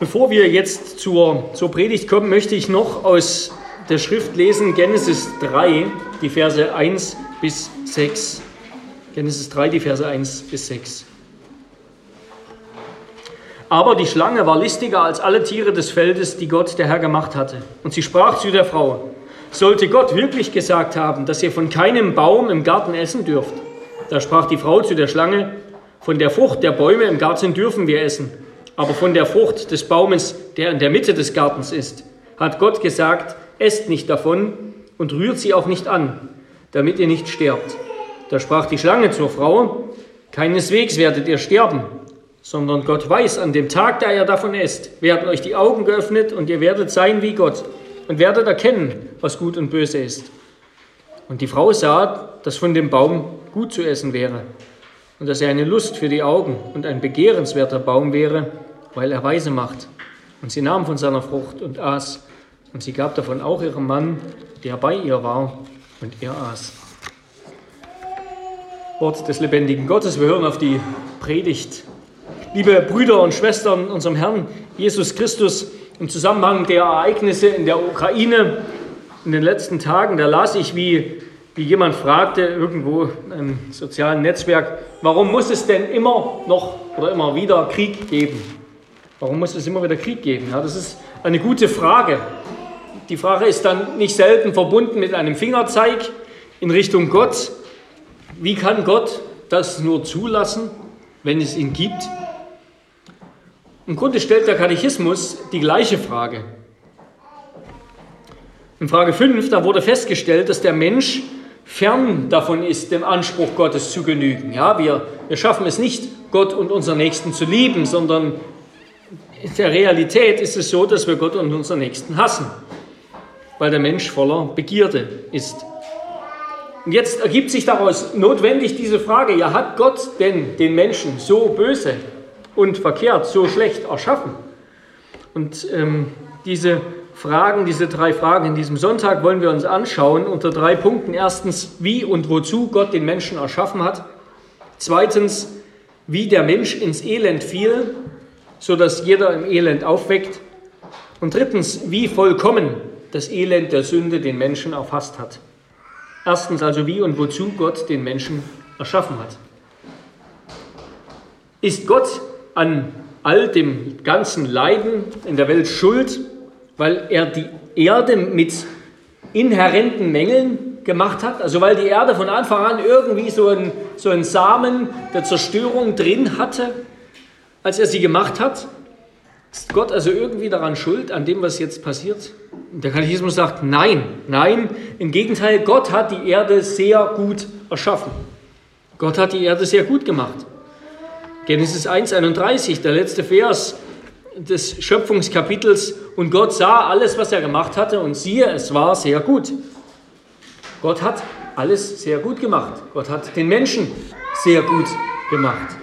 Bevor wir jetzt zur, zur Predigt kommen, möchte ich noch aus der Schrift lesen Genesis 3, die Verse 1 bis 6. Genesis 3, die Verse 1 bis 6. Aber die Schlange war listiger als alle Tiere des Feldes, die Gott der Herr gemacht hatte. Und sie sprach zu der Frau, sollte Gott wirklich gesagt haben, dass ihr von keinem Baum im Garten essen dürft? Da sprach die Frau zu der Schlange, von der Frucht der Bäume im Garten dürfen wir essen, aber von der Frucht des Baumes, der in der Mitte des Gartens ist, hat Gott gesagt, esst nicht davon und rührt sie auch nicht an, damit ihr nicht sterbt. Da sprach die Schlange zur Frau, keineswegs werdet ihr sterben, sondern Gott weiß, an dem Tag, da ihr davon esst, werden euch die Augen geöffnet und ihr werdet sein wie Gott und werdet erkennen, was gut und böse ist. Und die Frau sah, dass von dem Baum gut zu essen wäre und dass er eine Lust für die Augen und ein begehrenswerter Baum wäre, weil er weise macht. Und sie nahm von seiner Frucht und aß, und sie gab davon auch ihrem Mann, der bei ihr war, und er aß. Wort des lebendigen Gottes. Wir hören auf die Predigt. Liebe Brüder und Schwestern unserem Herrn Jesus Christus, im Zusammenhang der Ereignisse in der Ukraine in den letzten Tagen, da las ich, wie, wie jemand fragte irgendwo einem sozialen Netzwerk, warum muss es denn immer noch oder immer wieder Krieg geben? Warum muss es immer wieder Krieg geben? Ja, das ist eine gute Frage. Die Frage ist dann nicht selten verbunden mit einem Fingerzeig in Richtung Gott. Wie kann Gott das nur zulassen, wenn es ihn gibt? Im Grunde stellt der Katechismus die gleiche Frage. In Frage 5, da wurde festgestellt, dass der Mensch fern davon ist, dem Anspruch Gottes zu genügen. Ja, wir, wir schaffen es nicht, Gott und unseren Nächsten zu lieben, sondern in der Realität ist es so, dass wir Gott und unseren Nächsten hassen weil der Mensch voller Begierde ist. Und jetzt ergibt sich daraus notwendig diese Frage, ja, hat Gott denn den Menschen so böse und verkehrt, so schlecht erschaffen? Und ähm, diese Fragen, diese drei Fragen in diesem Sonntag wollen wir uns anschauen unter drei Punkten. Erstens, wie und wozu Gott den Menschen erschaffen hat. Zweitens, wie der Mensch ins Elend fiel, sodass jeder im Elend aufweckt. Und drittens, wie vollkommen das Elend der Sünde den Menschen erfasst hat. Erstens also, wie und wozu Gott den Menschen erschaffen hat. Ist Gott an all dem ganzen Leiden in der Welt schuld, weil er die Erde mit inhärenten Mängeln gemacht hat? Also weil die Erde von Anfang an irgendwie so einen so einen Samen der Zerstörung drin hatte, als er sie gemacht hat? Ist Gott also irgendwie daran schuld, an dem, was jetzt passiert? Der Katechismus sagt nein, nein. Im Gegenteil, Gott hat die Erde sehr gut erschaffen. Gott hat die Erde sehr gut gemacht. Genesis 1,31, der letzte Vers des Schöpfungskapitels. Und Gott sah alles, was er gemacht hatte, und siehe, es war sehr gut. Gott hat alles sehr gut gemacht. Gott hat den Menschen sehr gut gemacht.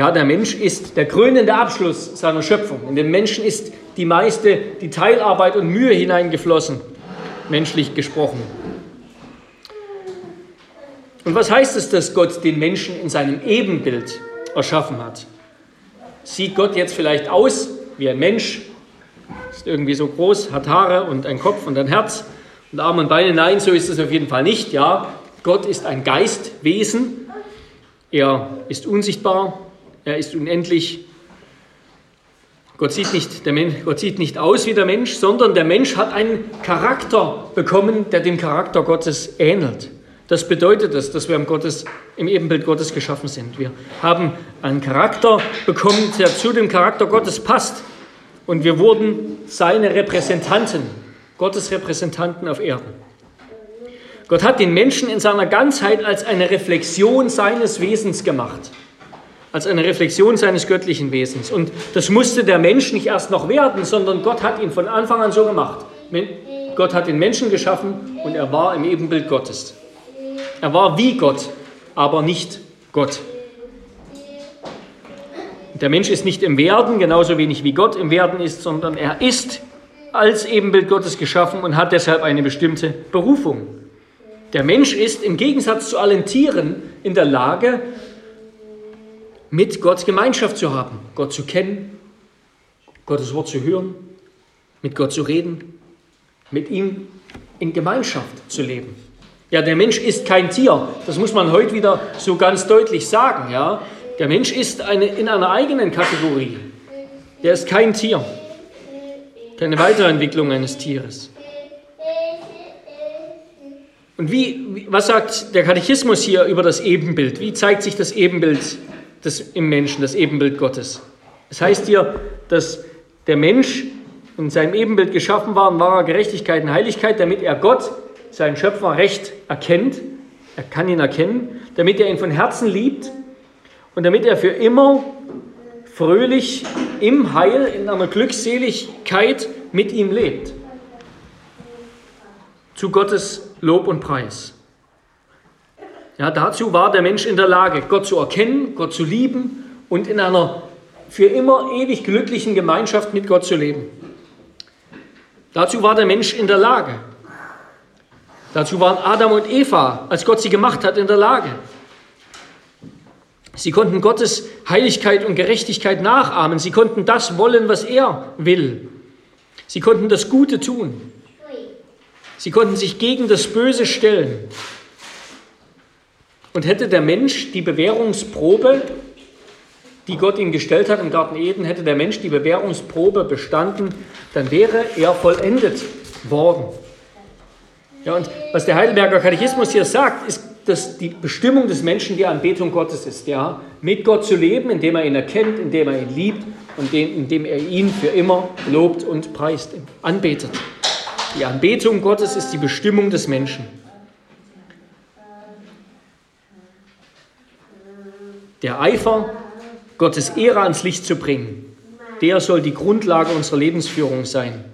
Ja, der Mensch ist der krönende Abschluss seiner Schöpfung. In den Menschen ist die meiste, die Teilarbeit und Mühe hineingeflossen, menschlich gesprochen. Und was heißt es, dass Gott den Menschen in seinem Ebenbild erschaffen hat? Sieht Gott jetzt vielleicht aus wie ein Mensch? Ist irgendwie so groß, hat Haare und ein Kopf und ein Herz und Arme und Beine? Nein, so ist es auf jeden Fall nicht. Ja, Gott ist ein Geistwesen. Er ist unsichtbar, er ist unendlich. Gott sieht, nicht, der Mensch, Gott sieht nicht aus wie der Mensch, sondern der Mensch hat einen Charakter bekommen, der dem Charakter Gottes ähnelt. Das bedeutet es, dass wir im, Gottes, im Ebenbild Gottes geschaffen sind. Wir haben einen Charakter bekommen, der zu dem Charakter Gottes passt. Und wir wurden seine Repräsentanten, Gottes Repräsentanten auf Erden. Gott hat den Menschen in seiner Ganzheit als eine Reflexion seines Wesens gemacht als eine Reflexion seines göttlichen Wesens. Und das musste der Mensch nicht erst noch werden, sondern Gott hat ihn von Anfang an so gemacht. Gott hat den Menschen geschaffen und er war im Ebenbild Gottes. Er war wie Gott, aber nicht Gott. Der Mensch ist nicht im Werden, genauso wenig wie Gott im Werden ist, sondern er ist als Ebenbild Gottes geschaffen und hat deshalb eine bestimmte Berufung. Der Mensch ist im Gegensatz zu allen Tieren in der Lage, mit Gott Gemeinschaft zu haben, Gott zu kennen, Gottes Wort zu hören, mit Gott zu reden, mit ihm in Gemeinschaft zu leben. Ja, der Mensch ist kein Tier. Das muss man heute wieder so ganz deutlich sagen. Ja, der Mensch ist eine, in einer eigenen Kategorie. Der ist kein Tier. Keine Weiterentwicklung eines Tieres. Und wie, was sagt der Katechismus hier über das Ebenbild? Wie zeigt sich das Ebenbild des, im Menschen, das Ebenbild Gottes? Es heißt hier, dass der Mensch in seinem Ebenbild geschaffen war, in wahrer Gerechtigkeit und Heiligkeit, damit er Gott seinen Schöpfer recht erkennt, er kann ihn erkennen, damit er ihn von Herzen liebt und damit er für immer fröhlich im Heil, in einer Glückseligkeit mit ihm lebt. Zu Gottes Lob und Preis. Ja, dazu war der Mensch in der Lage, Gott zu erkennen, Gott zu lieben und in einer für immer ewig glücklichen Gemeinschaft mit Gott zu leben. Dazu war der Mensch in der Lage. Dazu waren Adam und Eva, als Gott sie gemacht hat, in der Lage. Sie konnten Gottes Heiligkeit und Gerechtigkeit nachahmen. Sie konnten das wollen, was er will. Sie konnten das Gute tun. Sie konnten sich gegen das Böse stellen. Und hätte der Mensch die Bewährungsprobe, die Gott ihm gestellt hat im Garten Eden, hätte der Mensch die Bewährungsprobe bestanden, dann wäre er vollendet worden. Ja, und was der Heidelberger Katechismus hier sagt, ist, dass die Bestimmung des Menschen die Anbetung Gottes ist, ja, mit Gott zu leben, indem er ihn erkennt, indem er ihn liebt und indem er ihn für immer lobt und preist, anbetet. Die Anbetung Gottes ist die Bestimmung des Menschen. Der Eifer, Gottes Ehre ans Licht zu bringen, der soll die Grundlage unserer Lebensführung sein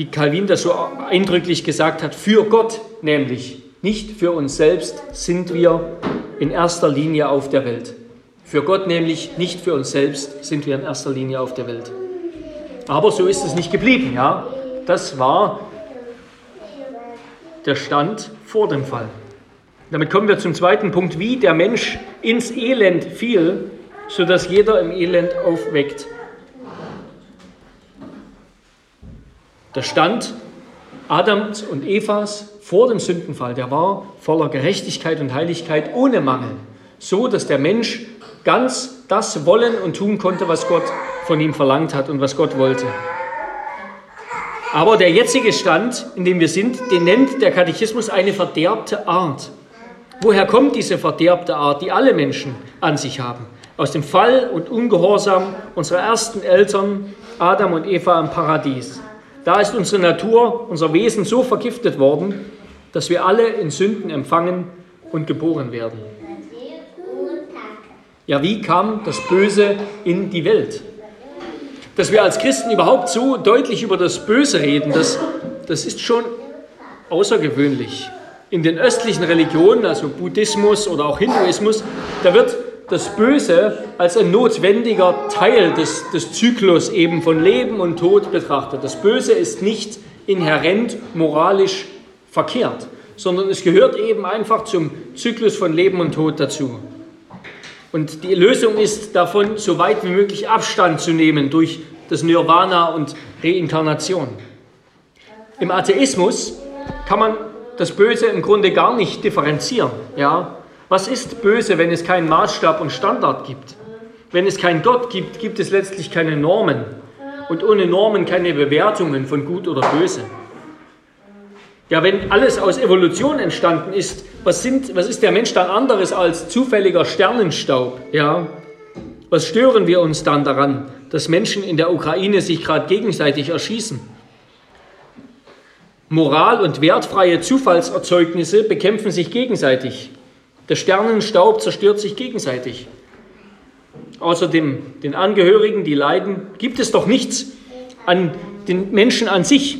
wie Calvin das so eindrücklich gesagt hat, für Gott nämlich, nicht für uns selbst sind wir in erster Linie auf der Welt. Für Gott nämlich, nicht für uns selbst sind wir in erster Linie auf der Welt. Aber so ist es nicht geblieben, ja. Das war der Stand vor dem Fall. Damit kommen wir zum zweiten Punkt, wie der Mensch ins Elend fiel, sodass jeder im Elend aufweckt. Der Stand Adams und Evas vor dem Sündenfall, der war voller Gerechtigkeit und Heiligkeit ohne Mangel, so dass der Mensch ganz das wollen und tun konnte, was Gott von ihm verlangt hat und was Gott wollte. Aber der jetzige Stand, in dem wir sind, den nennt der Katechismus eine verderbte Art. Woher kommt diese verderbte Art, die alle Menschen an sich haben? Aus dem Fall und Ungehorsam unserer ersten Eltern, Adam und Eva im Paradies. Da ist unsere Natur, unser Wesen so vergiftet worden, dass wir alle in Sünden empfangen und geboren werden. Ja, wie kam das Böse in die Welt? Dass wir als Christen überhaupt so deutlich über das Böse reden, das, das ist schon außergewöhnlich. In den östlichen Religionen, also Buddhismus oder auch Hinduismus, da wird das Böse als ein notwendiger Teil des, des Zyklus eben von Leben und Tod betrachtet. Das Böse ist nicht inhärent moralisch verkehrt, sondern es gehört eben einfach zum Zyklus von Leben und Tod dazu. Und die Lösung ist davon, so weit wie möglich Abstand zu nehmen durch das Nirvana und Reinkarnation. Im Atheismus kann man das Böse im Grunde gar nicht differenzieren. Ja? Was ist böse, wenn es keinen Maßstab und Standard gibt? Wenn es keinen Gott gibt, gibt es letztlich keine Normen. Und ohne Normen keine Bewertungen von gut oder böse. Ja, wenn alles aus Evolution entstanden ist, was, sind, was ist der Mensch dann anderes als zufälliger Sternenstaub? Ja, was stören wir uns dann daran, dass Menschen in der Ukraine sich gerade gegenseitig erschießen? Moral und wertfreie Zufallserzeugnisse bekämpfen sich gegenseitig. Der Sternenstaub zerstört sich gegenseitig. Außerdem den Angehörigen, die leiden, gibt es doch nichts an den Menschen an sich.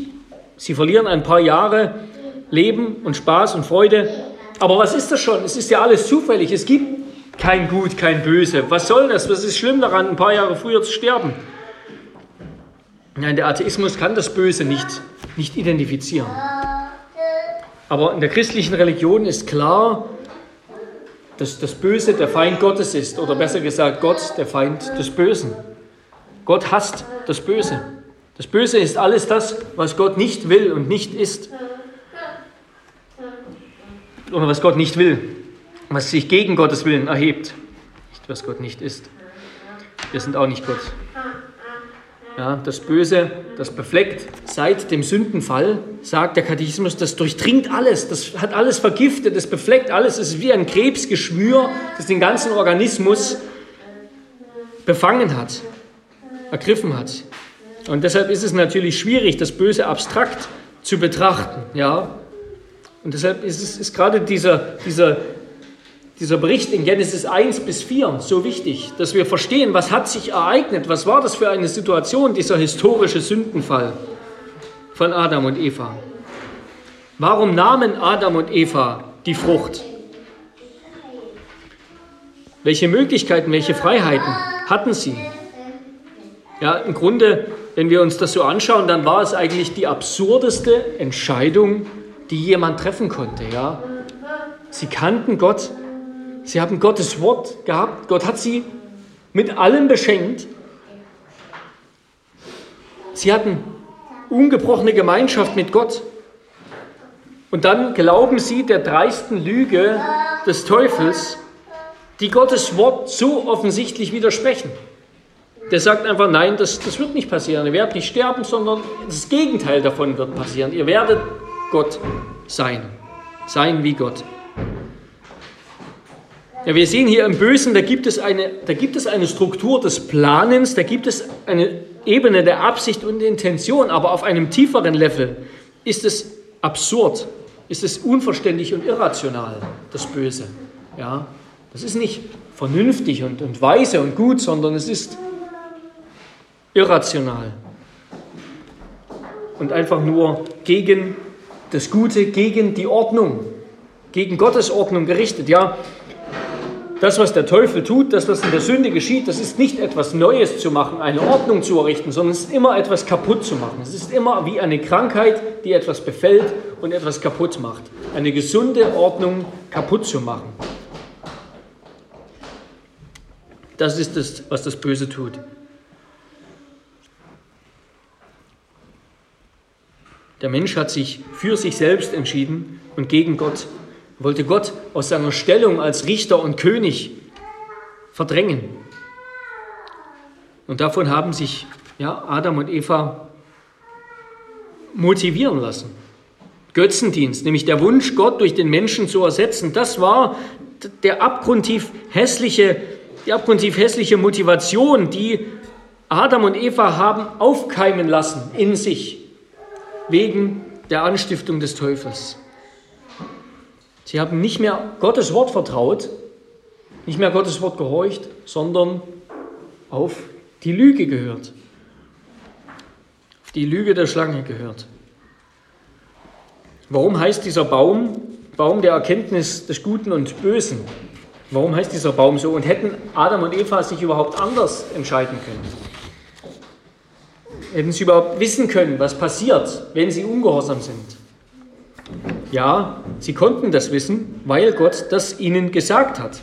Sie verlieren ein paar Jahre Leben und Spaß und Freude. Aber was ist das schon? Es ist ja alles zufällig. Es gibt kein Gut, kein Böse. Was soll das? Was ist schlimm daran, ein paar Jahre früher zu sterben? Nein, der Atheismus kann das Böse nicht, nicht identifizieren. Aber in der christlichen Religion ist klar, dass das Böse der Feind Gottes ist. Oder besser gesagt, Gott der Feind des Bösen. Gott hasst das Böse. Das Böse ist alles das, was Gott nicht will und nicht ist. Oder was Gott nicht will, was sich gegen Gottes Willen erhebt. Nicht, was Gott nicht ist. Wir sind auch nicht Gott. Ja, das Böse, das befleckt seit dem Sündenfall, sagt der Katechismus, das durchdringt alles, das hat alles vergiftet, das befleckt alles, es ist wie ein Krebsgeschwür, das den ganzen Organismus befangen hat, ergriffen hat. Und deshalb ist es natürlich schwierig, das Böse abstrakt zu betrachten. Ja? Und deshalb ist, es, ist gerade dieser, dieser dieser Bericht in Genesis 1 bis 4 so wichtig, dass wir verstehen, was hat sich ereignet, was war das für eine Situation, dieser historische Sündenfall von Adam und Eva. Warum nahmen Adam und Eva die Frucht? Welche Möglichkeiten, welche Freiheiten hatten sie? Ja, im Grunde, wenn wir uns das so anschauen, dann war es eigentlich die absurdeste Entscheidung, die jemand treffen konnte. Ja? Sie kannten Gott, Sie haben Gottes Wort gehabt. Gott hat sie mit allem beschenkt. Sie hatten ungebrochene Gemeinschaft mit Gott. Und dann glauben sie der dreisten Lüge des Teufels, die Gottes Wort so offensichtlich widersprechen. Der sagt einfach, nein, das, das wird nicht passieren. Ihr werdet nicht sterben, sondern das Gegenteil davon wird passieren. Ihr werdet Gott sein. Sein wie Gott. Ja, wir sehen hier im Bösen, da gibt, es eine, da gibt es eine Struktur des Planens, da gibt es eine Ebene der Absicht und Intention, aber auf einem tieferen Level ist es absurd, ist es unverständlich und irrational, das Böse. Ja, das ist nicht vernünftig und, und weise und gut, sondern es ist irrational und einfach nur gegen das Gute, gegen die Ordnung, gegen Gottes Ordnung gerichtet. Ja, das, was der Teufel tut, das, was in der Sünde geschieht, das ist nicht etwas Neues zu machen, eine Ordnung zu errichten, sondern es ist immer etwas kaputt zu machen. Es ist immer wie eine Krankheit, die etwas befällt und etwas kaputt macht. Eine gesunde Ordnung kaputt zu machen. Das ist es, was das Böse tut. Der Mensch hat sich für sich selbst entschieden und gegen Gott wollte Gott aus seiner Stellung als Richter und König verdrängen. Und davon haben sich ja, Adam und Eva motivieren lassen. Götzendienst, nämlich der Wunsch, Gott durch den Menschen zu ersetzen, das war der abgrundtief hässliche, die abgrundtief hässliche Motivation, die Adam und Eva haben aufkeimen lassen in sich, wegen der Anstiftung des Teufels. Sie haben nicht mehr Gottes Wort vertraut, nicht mehr Gottes Wort gehorcht, sondern auf die Lüge gehört. Auf die Lüge der Schlange gehört. Warum heißt dieser Baum Baum der Erkenntnis des Guten und Bösen? Warum heißt dieser Baum so? Und hätten Adam und Eva sich überhaupt anders entscheiden können? Hätten sie überhaupt wissen können, was passiert, wenn sie ungehorsam sind? Ja, sie konnten das wissen, weil Gott das ihnen gesagt hat.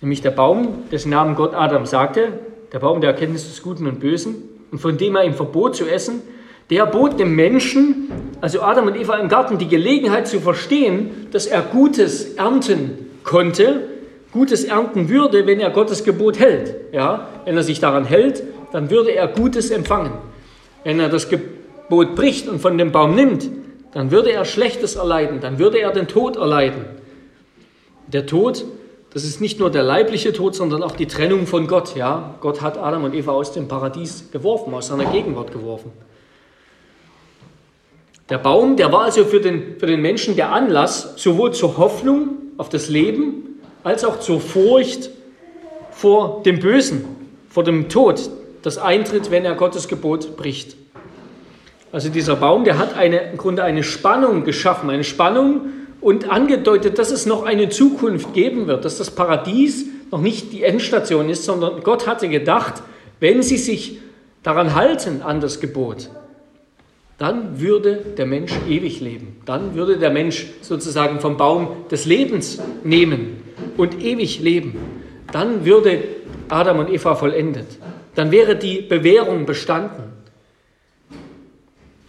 Nämlich der Baum, dessen Namen Gott Adam sagte, der Baum der Erkenntnis des Guten und Bösen, und von dem er ihm verbot zu essen, der bot dem Menschen, also Adam und Eva im Garten, die Gelegenheit zu verstehen, dass er Gutes ernten konnte, Gutes ernten würde, wenn er Gottes Gebot hält. Ja, wenn er sich daran hält, dann würde er Gutes empfangen. Wenn er das Gebot bricht und von dem Baum nimmt, dann würde er Schlechtes erleiden, dann würde er den Tod erleiden. Der Tod, das ist nicht nur der leibliche Tod, sondern auch die Trennung von Gott. Ja, Gott hat Adam und Eva aus dem Paradies geworfen, aus seiner Gegenwart geworfen. Der Baum, der war also für den, für den Menschen der Anlass sowohl zur Hoffnung auf das Leben als auch zur Furcht vor dem Bösen, vor dem Tod, das eintritt, wenn er Gottes Gebot bricht. Also dieser Baum, der hat eine, im Grunde eine Spannung geschaffen, eine Spannung und angedeutet, dass es noch eine Zukunft geben wird, dass das Paradies noch nicht die Endstation ist, sondern Gott hatte gedacht, wenn sie sich daran halten an das Gebot, dann würde der Mensch ewig leben. Dann würde der Mensch sozusagen vom Baum des Lebens nehmen und ewig leben, dann würde Adam und Eva vollendet. Dann wäre die Bewährung bestanden.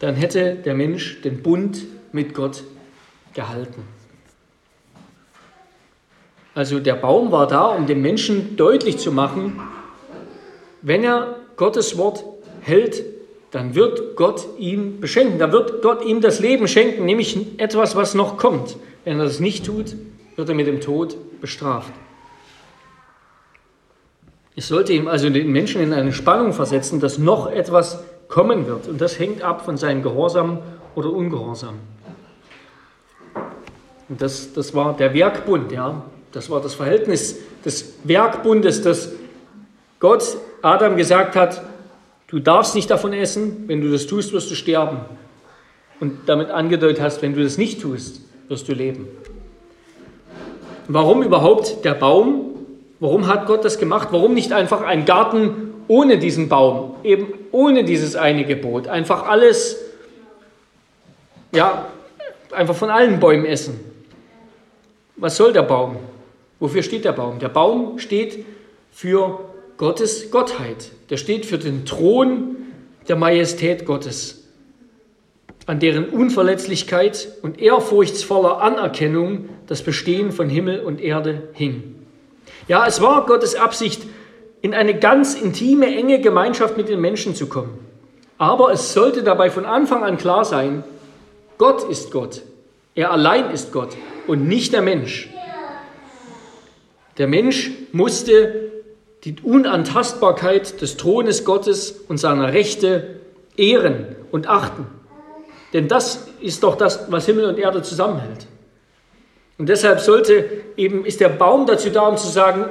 Dann hätte der Mensch den Bund mit Gott gehalten. Also der Baum war da, um dem Menschen deutlich zu machen, wenn er Gottes Wort hält, dann wird Gott ihm beschenken, dann wird Gott ihm das Leben schenken, nämlich etwas, was noch kommt. Wenn er das nicht tut, wird er mit dem Tod bestraft. Es sollte ihm also den Menschen in eine Spannung versetzen, dass noch etwas kommen wird. Und das hängt ab von seinem Gehorsam oder Ungehorsam. Und das, das war der Werkbund, ja. Das war das Verhältnis des Werkbundes, dass Gott Adam gesagt hat, du darfst nicht davon essen, wenn du das tust, wirst du sterben. Und damit angedeutet hast, wenn du das nicht tust, wirst du leben. Warum überhaupt der Baum? Warum hat Gott das gemacht? Warum nicht einfach ein Garten ohne diesen Baum, eben ohne dieses eine Gebot? Einfach alles, ja, einfach von allen Bäumen essen. Was soll der Baum? Wofür steht der Baum? Der Baum steht für Gottes Gottheit. Der steht für den Thron der Majestät Gottes, an deren Unverletzlichkeit und ehrfurchtsvoller Anerkennung das Bestehen von Himmel und Erde hing. Ja, es war Gottes Absicht, in eine ganz intime, enge Gemeinschaft mit den Menschen zu kommen. Aber es sollte dabei von Anfang an klar sein, Gott ist Gott. Er allein ist Gott und nicht der Mensch. Der Mensch musste die Unantastbarkeit des Thrones Gottes und seiner Rechte ehren und achten. Denn das ist doch das, was Himmel und Erde zusammenhält. Und deshalb sollte eben, ist der Baum dazu da, um zu sagen,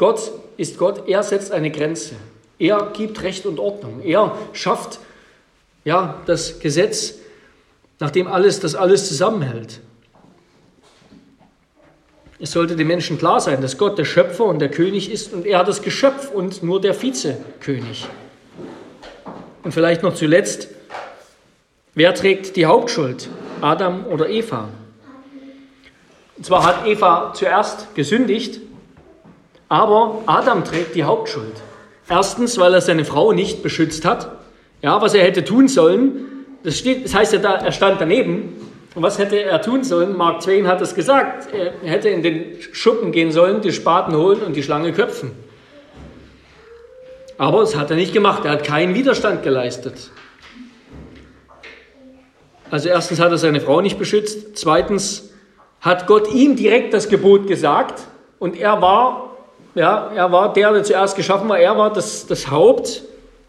Gott ist Gott, er setzt eine Grenze. Er gibt Recht und Ordnung. Er schafft ja, das Gesetz, nachdem alles, das alles zusammenhält. Es sollte den Menschen klar sein, dass Gott der Schöpfer und der König ist und er das Geschöpf und nur der Vizekönig. Und vielleicht noch zuletzt, wer trägt die Hauptschuld? Adam oder Eva? Und zwar hat Eva zuerst gesündigt, aber Adam trägt die Hauptschuld. Erstens, weil er seine Frau nicht beschützt hat. Ja, was er hätte tun sollen, das, steht, das heißt ja da, er stand daneben, und was hätte er tun sollen? Mark Twain hat es gesagt. Er hätte in den Schuppen gehen sollen, die Spaten holen und die Schlange köpfen. Aber das hat er nicht gemacht. Er hat keinen Widerstand geleistet. Also erstens hat er seine Frau nicht beschützt. Zweitens hat Gott ihm direkt das Gebot gesagt. Und er war, ja, er war der, der zuerst geschaffen war. Er war das, das Haupt.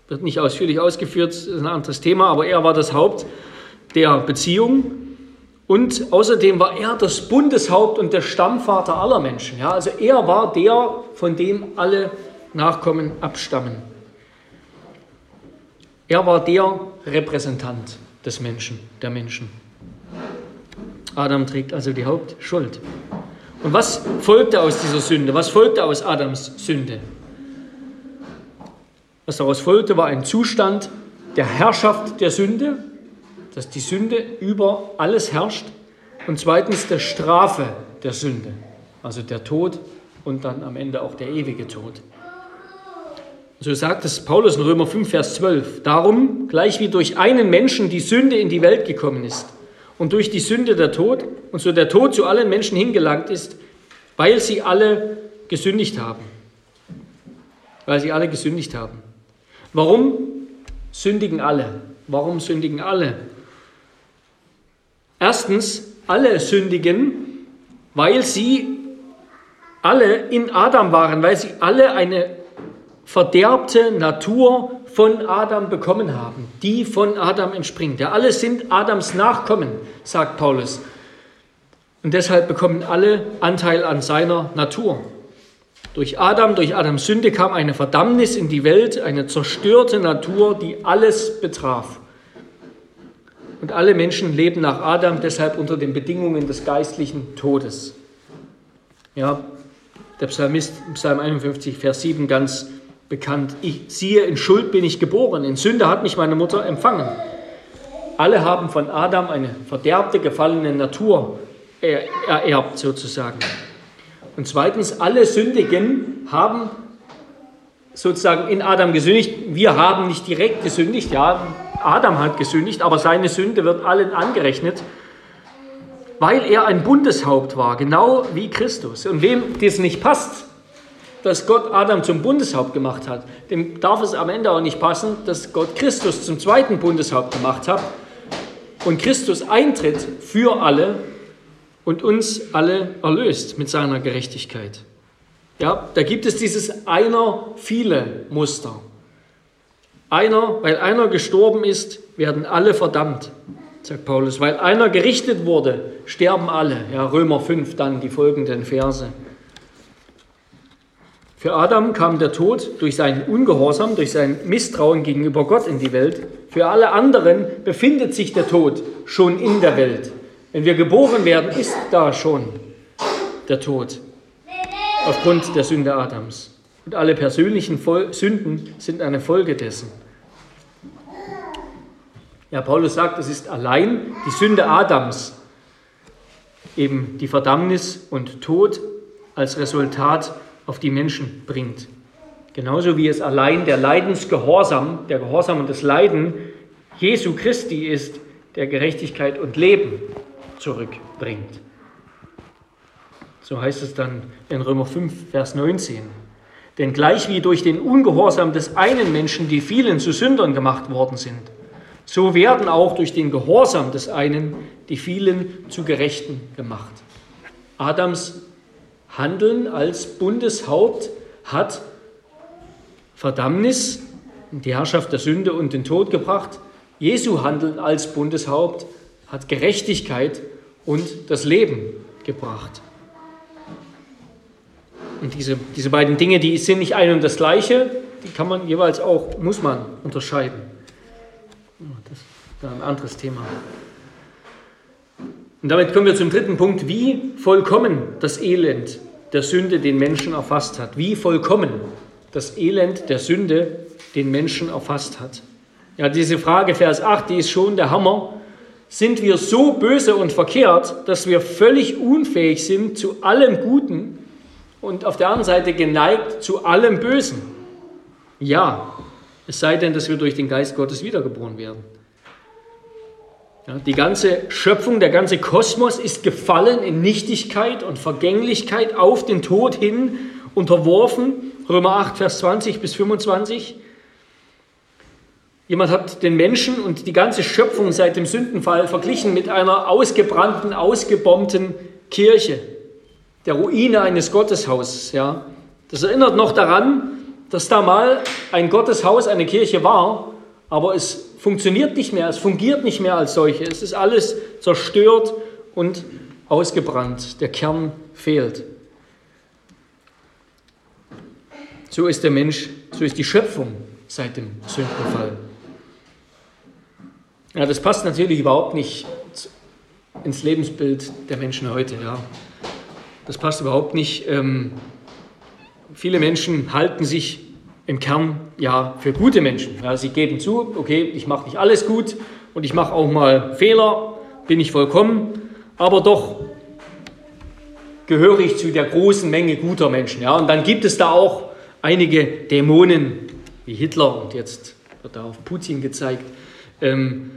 Wird nicht ausführlich ausgeführt, ist ein anderes Thema. Aber er war das Haupt der Beziehung. Und außerdem war er das Bundeshaupt und der Stammvater aller Menschen. Ja, also er war der, von dem alle Nachkommen abstammen. Er war der Repräsentant des Menschen, der Menschen. Adam trägt also die Hauptschuld. Und was folgte aus dieser Sünde? Was folgte aus Adams Sünde? Was daraus folgte, war ein Zustand der Herrschaft der Sünde, dass die Sünde über alles herrscht und zweitens der Strafe der Sünde, also der Tod und dann am Ende auch der ewige Tod. So sagt es Paulus in Römer 5, Vers 12. Darum, gleich wie durch einen Menschen die Sünde in die Welt gekommen ist und durch die Sünde der Tod und so der Tod zu allen Menschen hingelangt ist, weil sie alle gesündigt haben. Weil sie alle gesündigt haben. Warum sündigen alle? Warum sündigen alle? Erstens, alle sündigen, weil sie alle in Adam waren, weil sie alle eine verderbte Natur von Adam bekommen haben, die von Adam entspringt. Ja, alle sind Adams Nachkommen, sagt Paulus. Und deshalb bekommen alle Anteil an seiner Natur. Durch Adam, durch Adams Sünde kam eine Verdammnis in die Welt, eine zerstörte Natur, die alles betraf. Und alle Menschen leben nach Adam deshalb unter den Bedingungen des geistlichen Todes. Ja, der Psalmist, Psalm 51, Vers 7, ganz bekannt. Ich siehe, in Schuld bin ich geboren, in Sünde hat mich meine Mutter empfangen. Alle haben von Adam eine verderbte, gefallene Natur ererbt sozusagen. Und zweitens, alle Sündigen haben sozusagen in Adam gesündigt. Wir haben nicht direkt gesündigt, ja, Adam hat gesündigt, aber seine Sünde wird allen angerechnet, weil er ein Bundeshaupt war, genau wie Christus. Und wem das nicht passt, dass Gott Adam zum Bundeshaupt gemacht hat, dem darf es am Ende auch nicht passen, dass Gott Christus zum zweiten Bundeshaupt gemacht hat und Christus eintritt für alle und uns alle erlöst mit seiner Gerechtigkeit. Ja, da gibt es dieses einer viele Muster. Einer, weil einer gestorben ist, werden alle verdammt, sagt Paulus. Weil einer gerichtet wurde, sterben alle. Ja, Römer 5, dann die folgenden Verse. Für Adam kam der Tod durch seinen Ungehorsam, durch sein Misstrauen gegenüber Gott in die Welt. Für alle anderen befindet sich der Tod schon in der Welt. Wenn wir geboren werden, ist da schon der Tod aufgrund der Sünde Adams. Und alle persönlichen Sünden sind eine Folge dessen. Ja, Paulus sagt, es ist allein die Sünde Adams, eben die Verdammnis und Tod als Resultat auf die Menschen bringt. Genauso wie es allein der Leidensgehorsam, der Gehorsam und das Leiden Jesu Christi ist, der Gerechtigkeit und Leben zurückbringt. So heißt es dann in Römer 5, Vers 19. Denn gleich wie durch den Ungehorsam des einen Menschen die vielen zu Sündern gemacht worden sind, so werden auch durch den Gehorsam des einen die vielen zu Gerechten gemacht. Adams Handeln als Bundeshaupt hat Verdammnis, die Herrschaft der Sünde und den Tod gebracht. Jesu Handeln als Bundeshaupt hat Gerechtigkeit und das Leben gebracht. Und diese, diese beiden Dinge, die sind nicht ein und das gleiche, die kann man jeweils auch, muss man unterscheiden. Das ist ein anderes Thema. Und damit kommen wir zum dritten Punkt, wie vollkommen das Elend der Sünde den Menschen erfasst hat. Wie vollkommen das Elend der Sünde den Menschen erfasst hat. Ja, diese Frage, Vers 8, die ist schon der Hammer. Sind wir so böse und verkehrt, dass wir völlig unfähig sind zu allem Guten und auf der anderen Seite geneigt zu allem Bösen? Ja, es sei denn, dass wir durch den Geist Gottes wiedergeboren werden. Die ganze Schöpfung, der ganze Kosmos ist gefallen in Nichtigkeit und Vergänglichkeit auf den Tod hin unterworfen. Römer 8, Vers 20 bis 25. Jemand hat den Menschen und die ganze Schöpfung seit dem Sündenfall verglichen mit einer ausgebrannten, ausgebombten Kirche, der Ruine eines Gotteshauses. Ja. Das erinnert noch daran, dass da mal ein Gotteshaus, eine Kirche war, aber es funktioniert nicht mehr, es fungiert nicht mehr als solche. Es ist alles zerstört und ausgebrannt. Der Kern fehlt. So ist der Mensch, so ist die Schöpfung seit dem Sündenfall. Ja, das passt natürlich überhaupt nicht ins Lebensbild der Menschen heute. Ja. Das passt überhaupt nicht. Ähm, viele Menschen halten sich im Kern ja für gute Menschen. Ja, sie geben zu, okay, ich mache nicht alles gut und ich mache auch mal Fehler, bin ich vollkommen, aber doch gehöre ich zu der großen Menge guter Menschen. Ja, und dann gibt es da auch einige Dämonen wie Hitler und jetzt wird da auf Putin gezeigt. Ähm,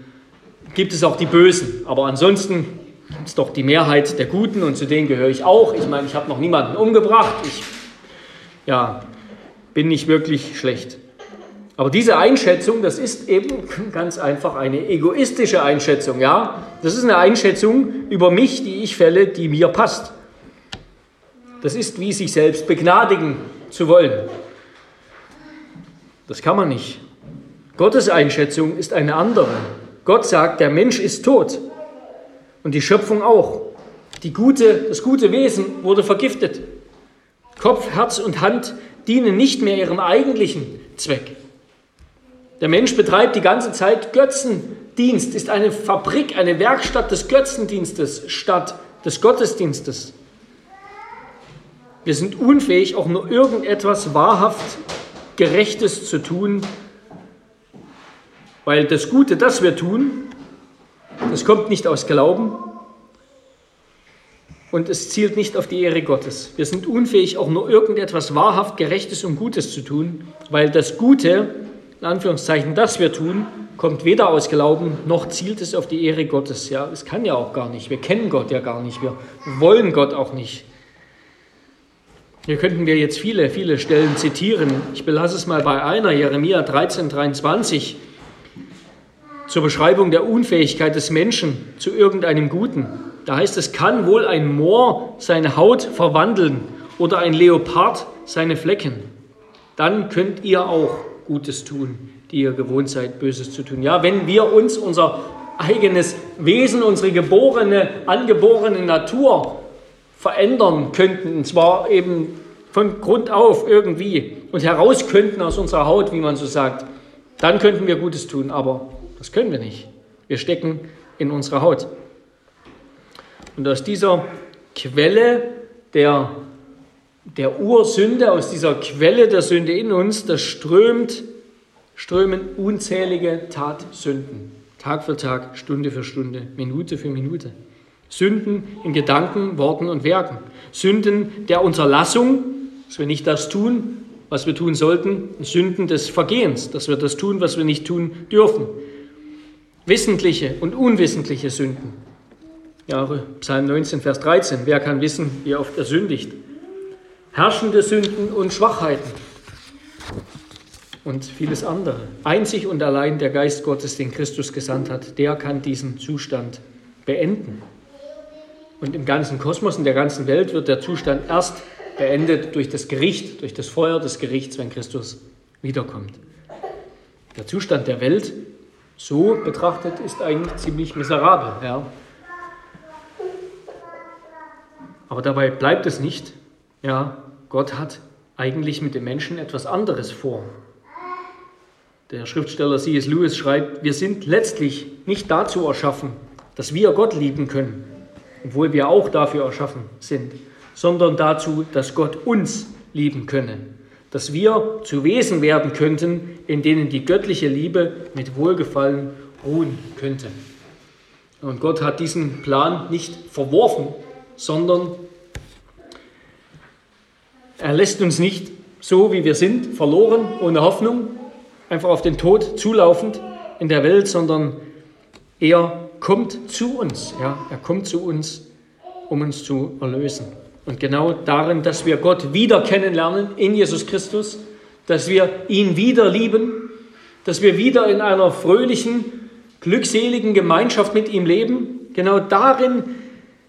gibt es auch die Bösen, aber ansonsten ist doch die Mehrheit der Guten und zu denen gehöre ich auch. Ich meine, ich habe noch niemanden umgebracht. Ich ja, bin nicht wirklich schlecht. Aber diese Einschätzung, das ist eben ganz einfach eine egoistische Einschätzung, ja? Das ist eine Einschätzung über mich, die ich fälle, die mir passt. Das ist wie sich selbst begnadigen zu wollen. Das kann man nicht. Gottes Einschätzung ist eine andere. Gott sagt, der Mensch ist tot und die Schöpfung auch. Die gute, das gute Wesen wurde vergiftet. Kopf, Herz und Hand dienen nicht mehr ihrem eigentlichen Zweck. Der Mensch betreibt die ganze Zeit Götzendienst, ist eine Fabrik, eine Werkstatt des Götzendienstes statt des Gottesdienstes. Wir sind unfähig, auch nur irgendetwas wahrhaft Gerechtes zu tun, weil das Gute, das wir tun, das kommt nicht aus Glauben, und es zielt nicht auf die Ehre Gottes. Wir sind unfähig, auch nur irgendetwas wahrhaft Gerechtes und Gutes zu tun, weil das Gute, in Anführungszeichen, das wir tun, kommt weder aus Glauben, noch zielt es auf die Ehre Gottes. Ja, es kann ja auch gar nicht. Wir kennen Gott ja gar nicht. Wir wollen Gott auch nicht. Hier könnten wir jetzt viele, viele Stellen zitieren. Ich belasse es mal bei einer, Jeremia 13, 23, zur Beschreibung der Unfähigkeit des Menschen zu irgendeinem Guten. Da heißt es, kann wohl ein Moor seine Haut verwandeln oder ein Leopard seine Flecken. Dann könnt ihr auch Gutes tun die ihr gewohnt seid, Böses zu tun. Ja, wenn wir uns unser eigenes Wesen, unsere geborene, angeborene Natur verändern könnten, und zwar eben von Grund auf irgendwie und heraus könnten aus unserer Haut, wie man so sagt, dann könnten wir Gutes tun, aber das können wir nicht. Wir stecken in unserer Haut. Und aus dieser Quelle der, der Ursünde, aus dieser Quelle der Sünde in uns, das strömt strömen unzählige Tatsünden, Tag für Tag, Stunde für Stunde, Minute für Minute. Sünden in Gedanken, Worten und Werken. Sünden der Unterlassung, dass wir nicht das tun, was wir tun sollten. Sünden des Vergehens, dass wir das tun, was wir nicht tun dürfen. Wissentliche und unwissentliche Sünden. Ja, Psalm 19, Vers 13. Wer kann wissen, wie oft er sündigt? Herrschende Sünden und Schwachheiten und vieles andere. Einzig und allein der Geist Gottes, den Christus gesandt hat, der kann diesen Zustand beenden. Und im ganzen Kosmos, in der ganzen Welt wird der Zustand erst beendet durch das Gericht, durch das Feuer des Gerichts, wenn Christus wiederkommt. Der Zustand der Welt, so betrachtet, ist eigentlich ziemlich miserabel. Ja. Aber dabei bleibt es nicht. Ja, Gott hat eigentlich mit dem Menschen etwas anderes vor. Der Schriftsteller C.S. Lewis schreibt, wir sind letztlich nicht dazu erschaffen, dass wir Gott lieben können, obwohl wir auch dafür erschaffen sind, sondern dazu, dass Gott uns lieben könne, dass wir zu Wesen werden könnten, in denen die göttliche Liebe mit Wohlgefallen ruhen könnte. Und Gott hat diesen Plan nicht verworfen, sondern er lässt uns nicht so, wie wir sind, verloren, ohne Hoffnung, einfach auf den Tod zulaufend in der Welt, sondern er kommt zu uns. Ja, er kommt zu uns, um uns zu erlösen. Und genau darin, dass wir Gott wieder kennenlernen in Jesus Christus, dass wir ihn wieder lieben, dass wir wieder in einer fröhlichen, glückseligen Gemeinschaft mit ihm leben. Genau darin,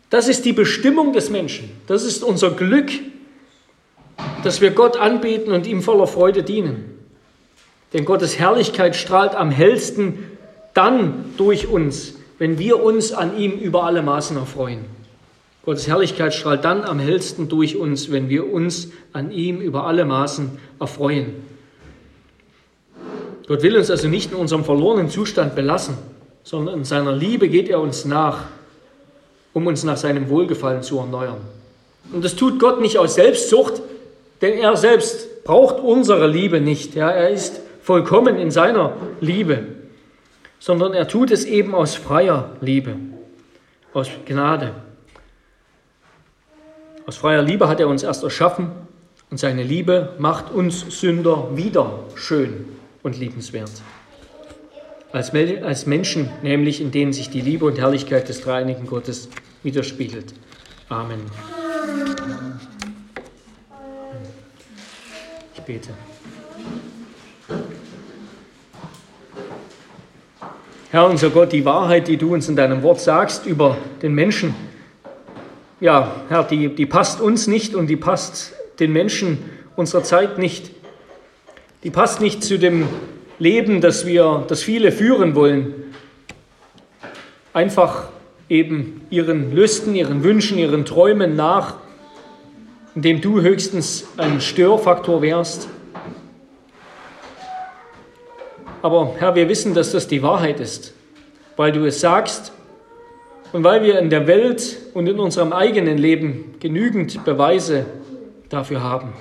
das ist die Bestimmung des Menschen. Das ist unser Glück, dass wir Gott anbeten und ihm voller Freude dienen. Denn Gottes Herrlichkeit strahlt am hellsten dann durch uns, wenn wir uns an ihm über alle Maßen erfreuen. Gottes Herrlichkeit strahlt dann am hellsten durch uns, wenn wir uns an ihm über alle Maßen erfreuen. Gott will uns also nicht in unserem verlorenen Zustand belassen, sondern in seiner Liebe geht er uns nach, um uns nach seinem Wohlgefallen zu erneuern. Und das tut Gott nicht aus Selbstsucht, denn er selbst braucht unsere Liebe nicht. Ja, er ist vollkommen in seiner Liebe, sondern er tut es eben aus freier Liebe, aus Gnade. Aus freier Liebe hat er uns erst erschaffen und seine Liebe macht uns Sünder wieder schön und liebenswert. Als, als Menschen nämlich, in denen sich die Liebe und Herrlichkeit des dreieinigen Gottes widerspiegelt. Amen. Ich bete. Herr unser Gott, die Wahrheit, die du uns in deinem Wort sagst über den Menschen, ja, Herr, die, die passt uns nicht und die passt den Menschen unserer Zeit nicht. Die passt nicht zu dem Leben, das wir, das viele führen wollen. Einfach eben ihren Lüsten, ihren Wünschen, ihren Träumen nach, indem du höchstens ein Störfaktor wärst. Aber Herr, wir wissen, dass das die Wahrheit ist, weil du es sagst und weil wir in der Welt und in unserem eigenen Leben genügend Beweise dafür haben.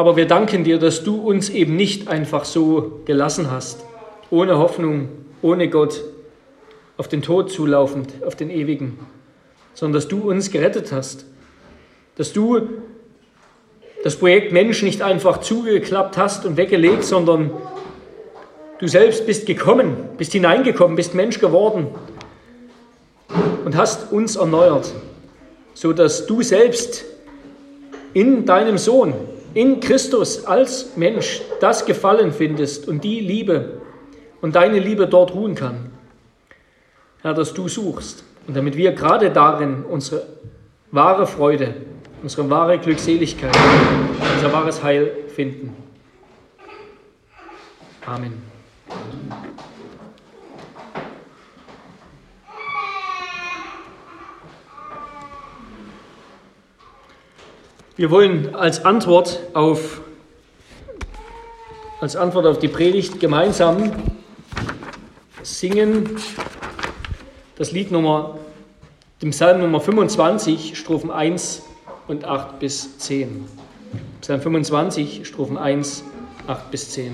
Aber wir danken dir, dass du uns eben nicht einfach so gelassen hast, ohne Hoffnung, ohne Gott, auf den Tod zulaufend, auf den ewigen, sondern dass du uns gerettet hast. Dass du das Projekt Mensch nicht einfach zugeklappt hast und weggelegt, sondern du selbst bist gekommen, bist hineingekommen, bist Mensch geworden und hast uns erneuert, so dass du selbst in deinem Sohn, in Christus als Mensch das Gefallen findest und die Liebe und deine Liebe dort ruhen kann. Herr, dass du suchst und damit wir gerade darin unsere wahre Freude, unsere wahre Glückseligkeit, unser wahres Heil finden. Amen. Wir wollen als Antwort auf, als Antwort auf die Predigt gemeinsam singen das Lied Nummer, dem Psalm Nummer 25, Strophen 1 und 8 bis 10. Psalm 25, Strophen 1, 8 bis 10.